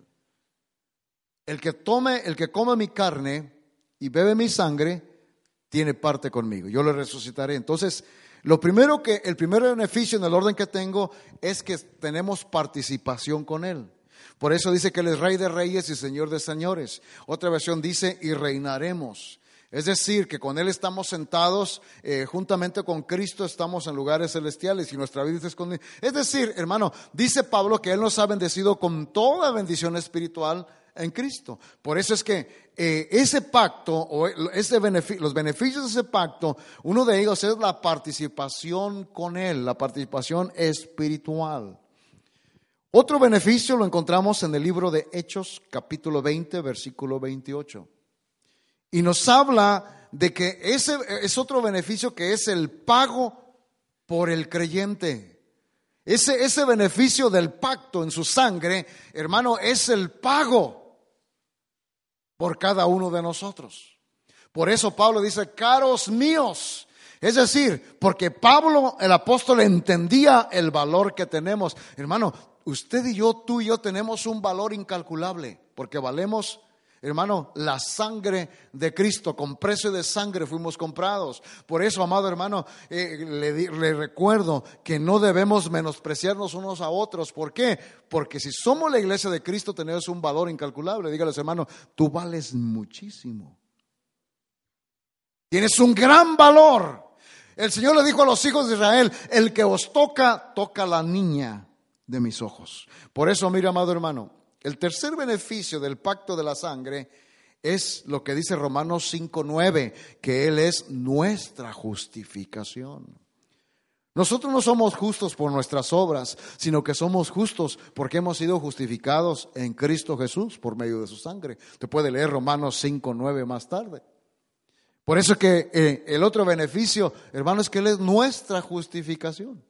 El que tome, el que come mi carne y bebe mi sangre, tiene parte conmigo. Yo le resucitaré. Entonces, lo primero que, el primer beneficio en el orden que tengo es que tenemos participación con Él. Por eso dice que Él es Rey de Reyes y Señor de Señores. Otra versión dice, y reinaremos. Es decir, que con Él estamos sentados, eh, juntamente con Cristo estamos en lugares celestiales y nuestra vida es con Él. Es decir, hermano, dice Pablo que Él nos ha bendecido con toda bendición espiritual en Cristo. Por eso es que eh, ese pacto o ese los beneficios de ese pacto, uno de ellos es la participación con Él, la participación espiritual. Otro beneficio lo encontramos en el libro de Hechos, capítulo 20, versículo 28. Y nos habla de que ese es otro beneficio que es el pago por el creyente. Ese, ese beneficio del pacto en su sangre, hermano, es el pago por cada uno de nosotros. Por eso Pablo dice, caros míos, Es decir, porque Pablo, el apóstol, entendía el valor que tenemos. Hermano, usted y yo, tú y yo tenemos un valor incalculable, porque valemos Hermano, la sangre de Cristo, con precio de sangre fuimos comprados. Por eso, amado hermano, eh, le, le, recuerdo que no debemos menospreciarnos unos a otros. ¿Por qué? Porque si somos la iglesia de Cristo tenemos un valor incalculable. Dígales, hermano, tú vales muchísimo. Tienes un gran valor. El Señor le dijo a los hijos de Israel, el que os toca, toca la niña de mis ojos. Por eso, mira, amado hermano, el tercer beneficio del pacto de la sangre es lo que dice Romanos 5.9, que Él es nuestra justificación. Nosotros no somos justos por nuestras obras, sino que somos justos porque hemos sido justificados en Cristo Jesús por medio de su sangre. Te puede leer Romanos 5.9 más tarde. Por eso que eh, el otro beneficio, hermano, es que Él es nuestra justificación.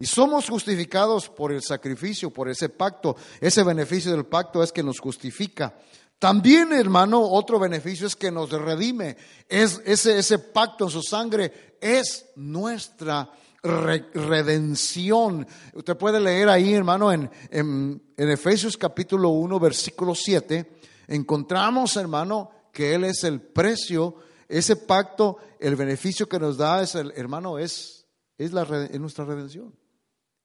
Y somos justificados por el sacrificio, por ese pacto. Ese beneficio del pacto es que nos justifica. También, hermano, otro beneficio es que nos redime. Es, ese, ese pacto en su sangre es nuestra redención. Usted puede leer ahí, hermano, en, Efesios capítulo 1, versículo 7. Encontramos, hermano, que Él es el precio. Ese pacto, el beneficio que nos da, es el, hermano, es, es nuestra redención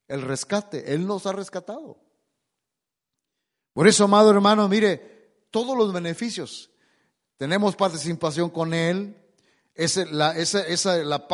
el rescate. Él nos ha rescatado. Por eso, amado hermano, mire, todos los beneficios. Tenemos participación con Él. Ese, la, esa, la,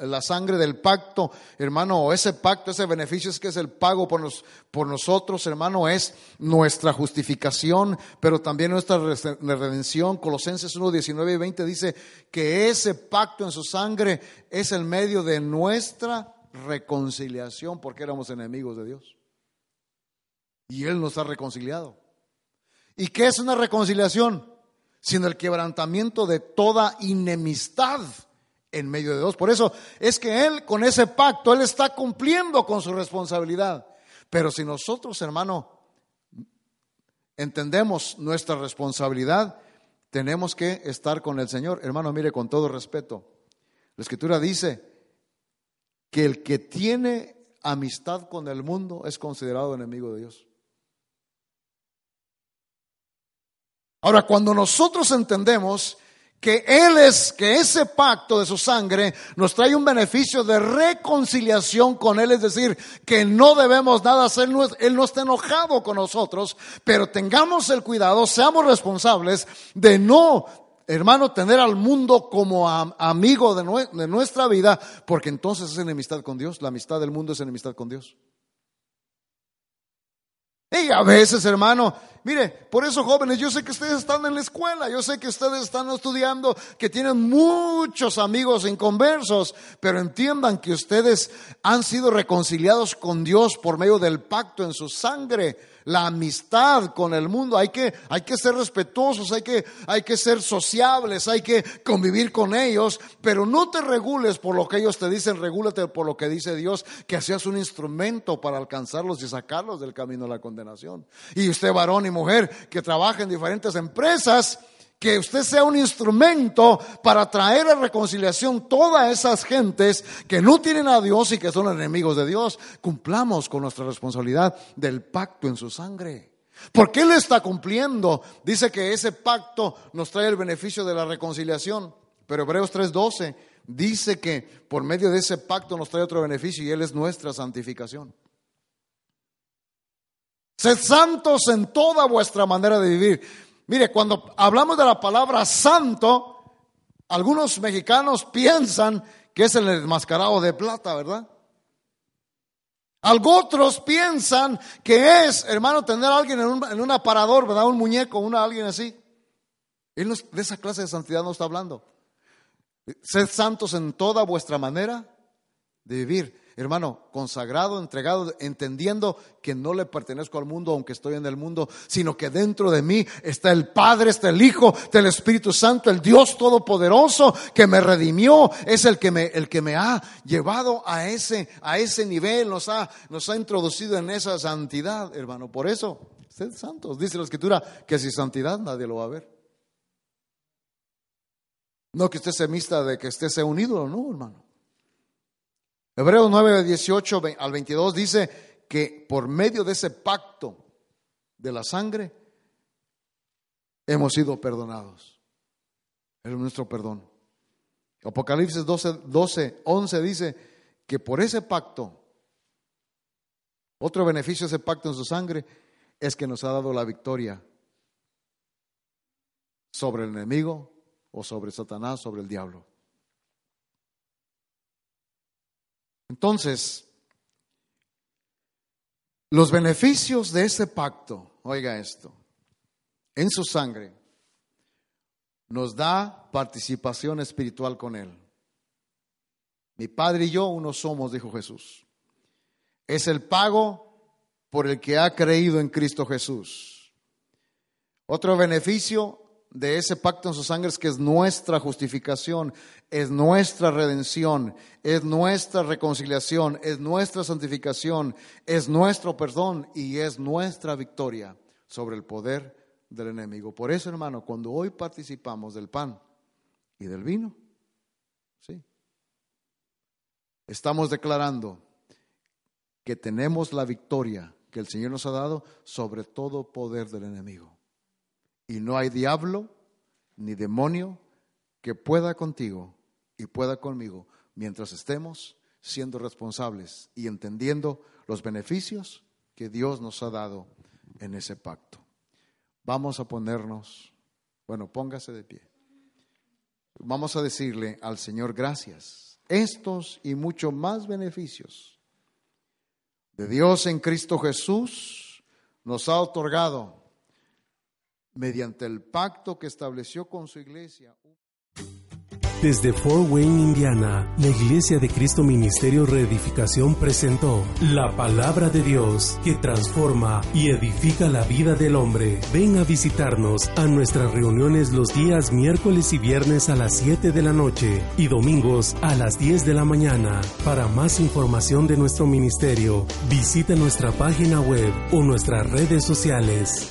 la, sangre del pacto, hermano, ese pacto, ese beneficio es que es el pago por, por nosotros, hermano, es nuestra justificación, pero también nuestra redención. Colosenses 1, 19 y 20 dice que ese pacto en su sangre es el medio de nuestra reconciliación porque éramos enemigos de Dios. Y Él nos ha reconciliado. ¿Y qué es una reconciliación? Sino el quebrantamiento de toda enemistad en medio de Dios. Por eso es que Él con ese pacto, Él está cumpliendo con su responsabilidad. Pero si nosotros, hermano, entendemos nuestra responsabilidad, tenemos que estar con el Señor. Hermano, mire, con todo respeto. La Escritura dice que el que tiene amistad con el mundo es considerado enemigo de Dios. Ahora, cuando nosotros entendemos que Él es, que ese pacto de su sangre nos trae un beneficio de reconciliación con Él, es decir, que no debemos nada hacer, Él no está enojado con nosotros, pero tengamos el cuidado, seamos responsables de no hermano, tener al mundo como amigo de, nuestra vida, porque entonces es enemistad con Dios. La amistad del mundo es enemistad con Dios. Y a veces, hermano, mire, por eso jóvenes, yo sé que ustedes están en la escuela, yo sé que ustedes están estudiando, que tienen muchos amigos inconversos, pero entiendan que ustedes han sido reconciliados con Dios por medio del pacto en su sangre la amistad con el mundo. Hay que, hay que ser respetuosos, hay que, hay que ser sociables, hay que convivir con ellos, pero no te regules por lo que ellos te dicen, regúlate por lo que dice Dios, que seas un instrumento para alcanzarlos y sacarlos del camino de la condenación. Y usted, varón y mujer, que trabaja en diferentes empresas, que usted sea un instrumento para traer a reconciliación todas esas gentes que no tienen a Dios y que son enemigos de Dios. Cumplamos con nuestra responsabilidad del pacto en su sangre. Porque Él está cumpliendo. Dice que ese pacto nos trae el beneficio de la reconciliación. Pero Hebreos 3:12 dice que por medio de ese pacto nos trae otro beneficio y Él es nuestra santificación. Sed santos en toda vuestra manera de vivir. Mire, cuando hablamos de la palabra santo, algunos mexicanos piensan que es el enmascarado de plata, ¿verdad? Algunos otros piensan que es, hermano, tener a alguien en un, aparador, ¿verdad? Un muñeco, una, alguien así. Él de esa clase de santidad no está hablando. Sed santos en toda vuestra manera de vivir hermano, consagrado, entregado, entendiendo que no le pertenezco al mundo, aunque estoy en el mundo, sino que dentro de mí está el Padre, está el Hijo, está el Espíritu Santo, el Dios Todopoderoso que me redimió, es el que me, el que me ha llevado a ese, a ese nivel, nos ha, nos ha introducido en esa santidad, hermano. Por eso, sed santos, dice la Escritura, que sin santidad nadie lo va a ver. No que usted se mista de que usted sea un ídolo, no, hermano. Hebreos 9, 18 al 22 dice que por medio de ese pacto de la sangre hemos sido perdonados. Es nuestro perdón. Apocalipsis 12, 12, 11 dice que por ese pacto, otro beneficio de ese pacto en su sangre es que nos ha dado la victoria sobre el enemigo o sobre Satanás, sobre el diablo. Entonces, los beneficios de ese pacto, oiga esto, en su sangre, nos da participación espiritual con Él. Mi Padre y yo uno somos, dijo Jesús. Es el pago por el que ha creído en Cristo Jesús. Otro beneficio de ese pacto en su sangre es que es nuestra justificación, es nuestra redención, es nuestra reconciliación, es nuestra santificación, es nuestro perdón y es nuestra victoria sobre el poder del enemigo. Por eso, hermano, cuando hoy participamos del pan y del vino, sí, estamos declarando que tenemos la victoria que el Señor nos ha dado sobre todo poder del enemigo. Y no hay diablo ni demonio que pueda contigo y pueda conmigo mientras estemos siendo responsables y entendiendo los beneficios que Dios nos ha dado en ese pacto. Vamos a ponernos, bueno, póngase de pie. Vamos a decirle al Señor gracias. Estos y mucho más beneficios de Dios en Cristo Jesús nos ha otorgado mediante el pacto que estableció con su iglesia. Desde Fort Wayne, Indiana, la Iglesia de Cristo Ministerio Reedificación presentó la palabra de Dios que transforma y edifica la vida del hombre. Ven a visitarnos a nuestras reuniones los días miércoles y viernes a las 7 de la noche y domingos a las 10 de la mañana. Para más información de nuestro ministerio, visita nuestra página web o nuestras redes sociales.